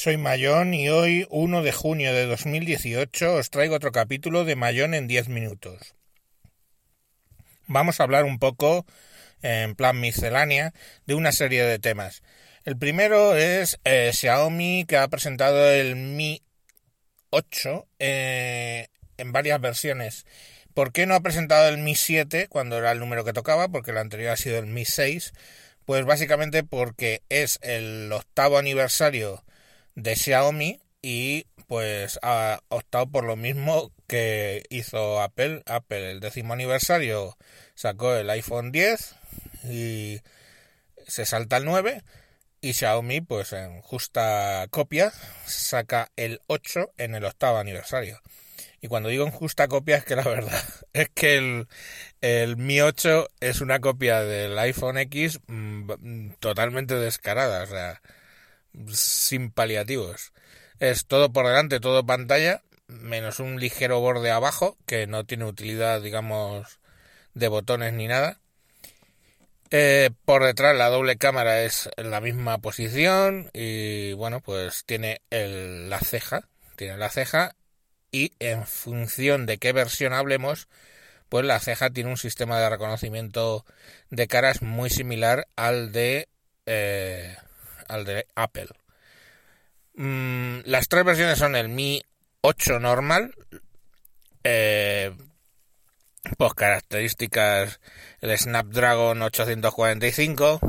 soy Mayón y hoy, 1 de junio de 2018, os traigo otro capítulo de Mayón en 10 minutos. Vamos a hablar un poco, en plan miscelánea, de una serie de temas. El primero es eh, Xiaomi que ha presentado el Mi 8 eh, en varias versiones. ¿Por qué no ha presentado el Mi 7 cuando era el número que tocaba? Porque el anterior ha sido el Mi 6. Pues básicamente porque es el octavo aniversario de Xiaomi y pues ha optado por lo mismo que hizo Apple. Apple el décimo aniversario sacó el iPhone 10 y se salta el 9 y Xiaomi pues en justa copia saca el 8 en el octavo aniversario. Y cuando digo en justa copia es que la verdad es que el, el Mi 8 es una copia del iPhone X mm, totalmente descarada, o sea, sin paliativos. Es todo por delante, todo pantalla, menos un ligero borde abajo que no tiene utilidad, digamos, de botones ni nada. Eh, por detrás la doble cámara es en la misma posición y bueno, pues tiene la ceja, tiene la ceja y en función de qué versión hablemos, pues la ceja tiene un sistema de reconocimiento de caras muy similar al de eh, al de Apple. Mm, las tres versiones son el Mi 8 normal, eh, pues características el Snapdragon 845,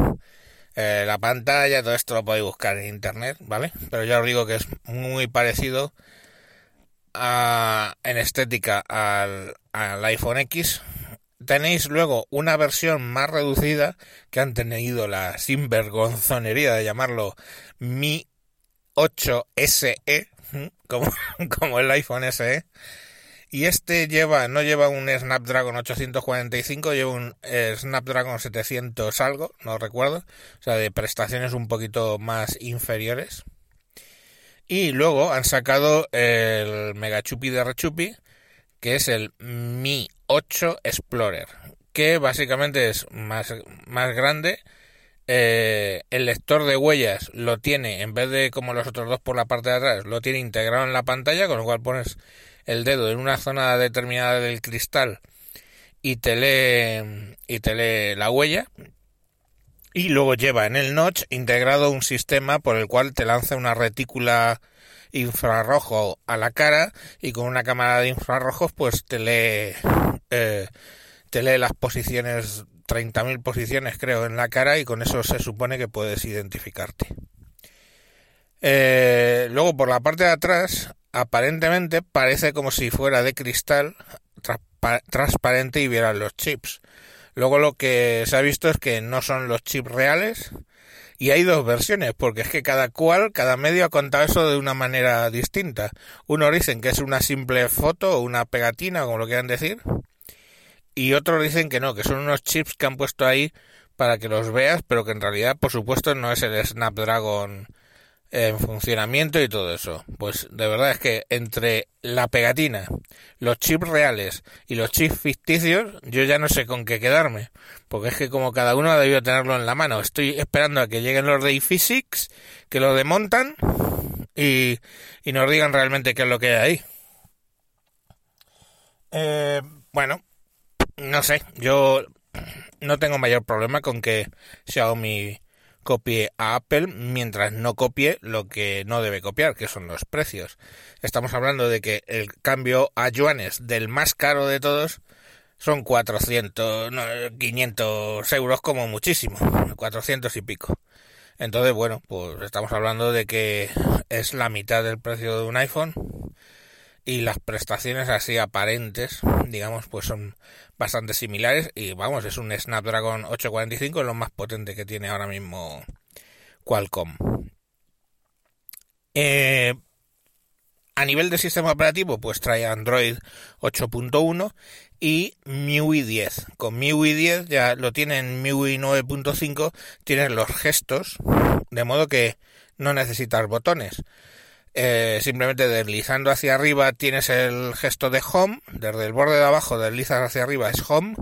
eh, la pantalla, todo esto lo podéis buscar en internet, ¿vale? Pero ya os digo que es muy parecido en estética al, al iPhone X. Tenéis luego una versión más reducida que han tenido la sinvergonzonería de llamarlo Mi 8 SE, como, como el iPhone SE. Y este lleva, no lleva un Snapdragon 845, lleva un eh, Snapdragon 700 algo, no recuerdo. O sea, de prestaciones un poquito más inferiores. Y luego han sacado el Mega Chupi de Rechupi, que es el Mi 8 Explorer, que básicamente es más, más grande. Eh, el lector de huellas lo tiene, en vez de como los otros dos por la parte de atrás, lo tiene integrado en la pantalla, con lo cual pones el dedo en una zona determinada del cristal y te lee, y te lee la huella y luego lleva en el notch integrado un sistema por el cual te lanza una retícula infrarrojo a la cara y con una cámara de infrarrojos pues te lee eh, te lee las posiciones 30.000 posiciones creo en la cara y con eso se supone que puedes identificarte. Eh, luego por la parte de atrás aparentemente parece como si fuera de cristal transparente y vieran los chips Luego lo que se ha visto es que no son los chips reales y hay dos versiones, porque es que cada cual, cada medio ha contado eso de una manera distinta. Unos dicen que es una simple foto o una pegatina, como lo quieran decir, y otros dicen que no, que son unos chips que han puesto ahí para que los veas, pero que en realidad, por supuesto, no es el Snapdragon en funcionamiento y todo eso. Pues de verdad es que entre la pegatina, los chips reales y los chips ficticios, yo ya no sé con qué quedarme. Porque es que como cada uno ha debido tenerlo en la mano. Estoy esperando a que lleguen los de iPhysics, que lo demontan y, y nos digan realmente qué es lo que hay ahí. Eh, bueno, no sé, yo no tengo mayor problema con que Xiaomi copie a Apple mientras no copie lo que no debe copiar, que son los precios. Estamos hablando de que el cambio a yuanes del más caro de todos son 400, 500 euros como muchísimo, 400 y pico. Entonces, bueno, pues estamos hablando de que es la mitad del precio de un iPhone y las prestaciones así aparentes, digamos, pues son bastante similares y vamos, es un Snapdragon 845, lo más potente que tiene ahora mismo Qualcomm. Eh, a nivel de sistema operativo, pues trae Android 8.1 y MIUI 10. Con MIUI 10 ya lo tienen MIUI 9.5, tienen los gestos, de modo que no necesitas botones. Eh, simplemente deslizando hacia arriba tienes el gesto de home, desde el borde de abajo deslizas hacia arriba es home,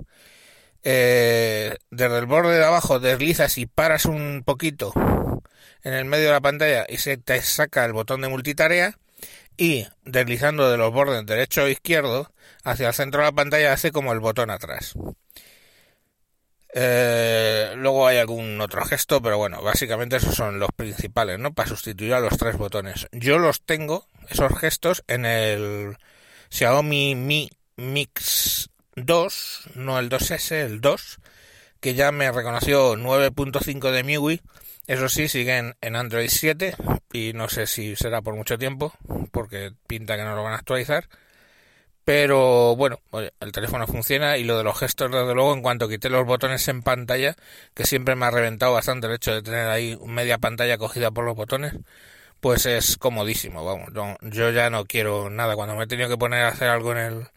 eh, desde el borde de abajo deslizas y paras un poquito en el medio de la pantalla y se te saca el botón de multitarea. Y deslizando de los bordes derecho e izquierdo hacia el centro de la pantalla hace como el botón atrás. Eh, luego hay algún otro gesto, pero bueno, básicamente esos son los principales, ¿no? Para sustituir a los tres botones. Yo los tengo, esos gestos, en el Xiaomi Mi Mix 2, no el 2S, el 2, que ya me reconoció 9.5 de MIUI eso sí, siguen en Android 7 y no sé si será por mucho tiempo, porque pinta que no lo van a actualizar. Pero bueno, el teléfono funciona y lo de los gestos, desde luego, en cuanto quité los botones en pantalla, que siempre me ha reventado bastante el hecho de tener ahí media pantalla cogida por los botones, pues es comodísimo, vamos. yo ya no quiero nada. Cuando me he tenido que poner a hacer algo en el,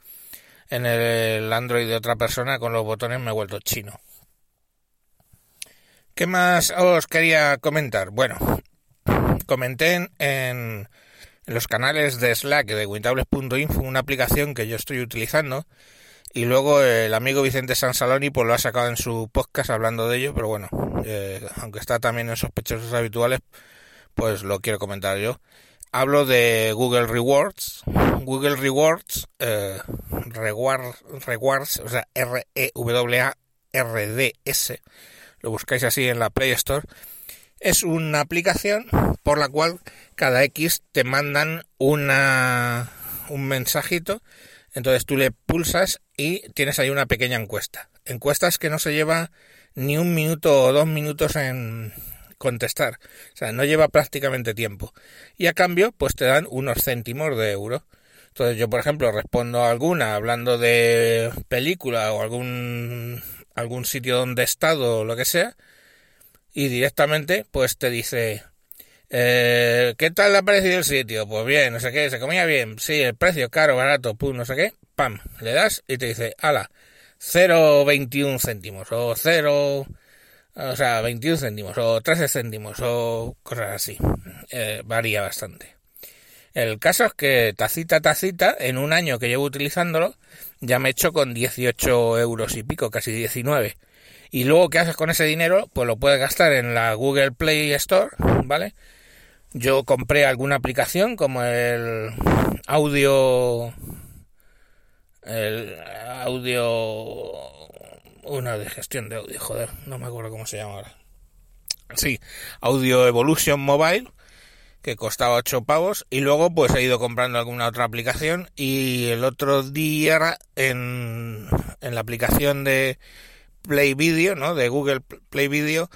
en el Android de otra persona con los botones me he vuelto chino. ¿Qué más os quería comentar? Bueno, comenté en, los canales de Slack de Wintables.info una aplicación que yo estoy utilizando y luego el amigo Vicente Sansaloni pues lo ha sacado en su podcast hablando de ello, pero bueno, eh, aunque está también en sospechosos habituales, pues lo quiero comentar yo. Hablo de Google Rewards. Google Rewards, eh, Rewards, o sea, R-E-W-A-R-D-S lo buscáis así en la Play Store, es una aplicación por la cual cada X te mandan una, un mensajito, entonces tú le pulsas y tienes ahí una pequeña encuesta. Encuestas que no se lleva ni un minuto o dos minutos en contestar, o sea, no lleva prácticamente tiempo. Y a cambio, pues te dan unos céntimos de euro. Entonces yo, por ejemplo, respondo a alguna hablando de película o algún algún sitio donde he estado o lo que sea, y directamente pues te dice, eh, ¿qué tal le ha parecido el sitio? Pues bien, no sé qué, se comía bien, sí, el precio caro, barato, pum, no sé qué, pam, le das y te dice, ala, 0,21 céntimos, o 0, o sea, 21 céntimos, o 13 céntimos, o cosas así, eh, varía bastante. El caso es que tacita tacita, en un año que llevo utilizándolo, ya me he hecho con 18 euros y pico, casi 19. Y luego, ¿qué haces con ese dinero? Pues lo puedes gastar en la Google Play Store, ¿vale? Yo compré alguna aplicación como el audio... El audio... Una de gestión de audio, joder, no me acuerdo cómo se llama ahora. Sí, Audio Evolution Mobile que costaba 8 pavos y luego pues he ido comprando alguna otra aplicación y el otro día en, en la aplicación de Play Video, ¿no? De Google Play Video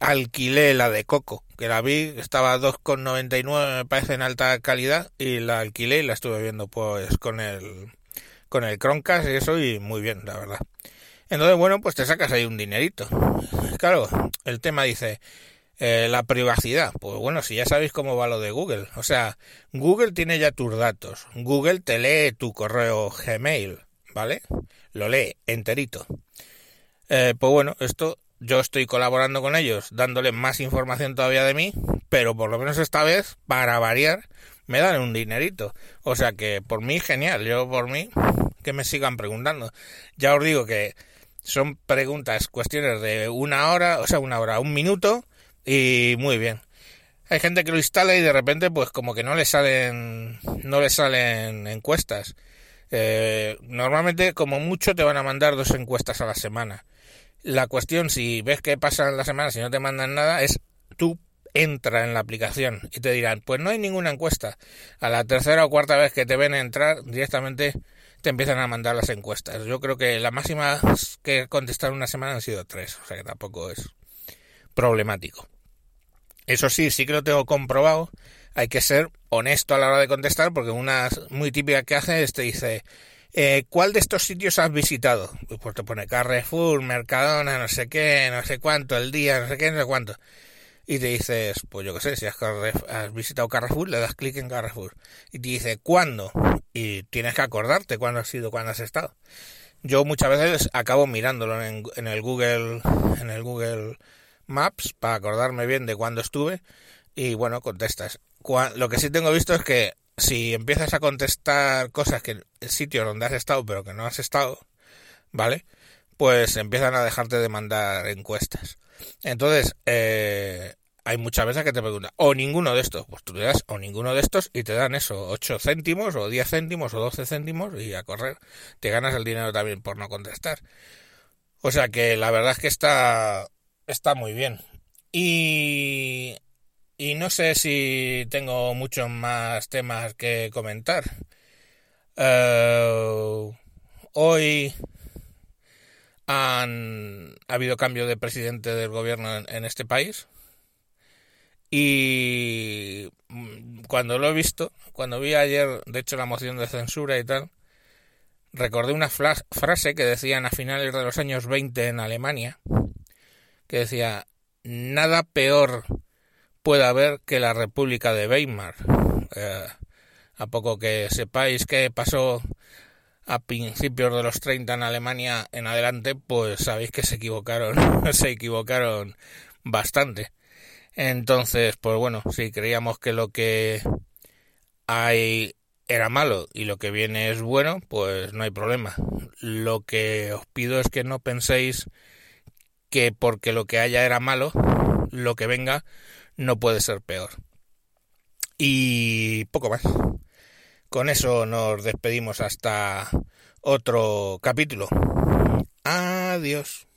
alquilé la de Coco, que la vi, estaba a 2,99 me parece en alta calidad y la alquilé y la estuve viendo pues con el con el Chromecast y eso y muy bien, la verdad. Entonces, bueno, pues te sacas ahí un dinerito. Claro, el tema dice, eh, la privacidad. Pues bueno, si ya sabéis cómo va lo de Google. O sea, Google tiene ya tus datos. Google te lee tu correo Gmail, ¿vale? Lo lee enterito. Eh, pues bueno, esto yo estoy colaborando con ellos, dándole más información todavía de mí, pero por lo menos esta vez, para variar, me dan un dinerito. O sea que por mí genial, yo por mí que me sigan preguntando. Ya os digo que son preguntas, cuestiones de una hora, o sea, una hora, un minuto, y muy bien. Hay gente que lo instala y de repente pues como que no le salen no le salen encuestas. Eh, normalmente como mucho te van a mandar dos encuestas a la semana. La cuestión si ves que pasa en la semana si no te mandan nada es tú entra en la aplicación y te dirán pues no hay ninguna encuesta. A la tercera o cuarta vez que te ven entrar directamente te empiezan a mandar las encuestas. Yo creo que la máxima que contestar una semana han sido tres, o sea que tampoco es problemático. Eso sí, sí que lo tengo comprobado. Hay que ser honesto a la hora de contestar porque una muy típica que hace es te dice, eh, ¿cuál de estos sitios has visitado? Pues te pone Carrefour, Mercadona, no sé qué, no sé cuánto, el día, no sé qué, no sé cuánto. Y te dices, pues yo qué sé, si has, visitado Carrefour, le das clic en Carrefour. Y te dice, ¿cuándo? Y tienes que acordarte cuándo has sido, cuándo has estado. Yo muchas veces acabo mirándolo en, en el Google, en el Google Maps para acordarme bien de cuándo estuve y bueno, contestas. Lo que sí tengo visto es que si empiezas a contestar cosas que el sitio donde has estado pero que no has estado, ¿vale? Pues empiezan a dejarte de mandar encuestas. Entonces, eh, hay muchas veces que te preguntan, o ninguno de estos, pues tú le das o ninguno de estos y te dan eso, 8 céntimos o 10 céntimos o 12 céntimos y a correr, te ganas el dinero también por no contestar. O sea que la verdad es que está, está muy bien. Y, y no sé si tengo muchos más temas que comentar. Eh, hoy han ha habido cambio de presidente del gobierno en, este país y mm, cuando lo he visto, cuando vi ayer, de hecho, la moción de censura y tal, recordé una frase que decían a finales de los años 20 en Alemania, que decía, nada peor puede haber que la República de Weimar. Eh, a poco que sepáis qué pasó a principios de los 30 en Alemania en adelante, pues sabéis que se equivocaron, se equivocaron bastante. Entonces, pues bueno, si creíamos que lo que hay era malo y lo que viene es bueno, pues no hay problema. Lo que os pido es que no penséis que porque lo que haya era malo, lo que venga no puede ser peor. Y poco más. Con eso nos despedimos hasta otro capítulo. Adiós.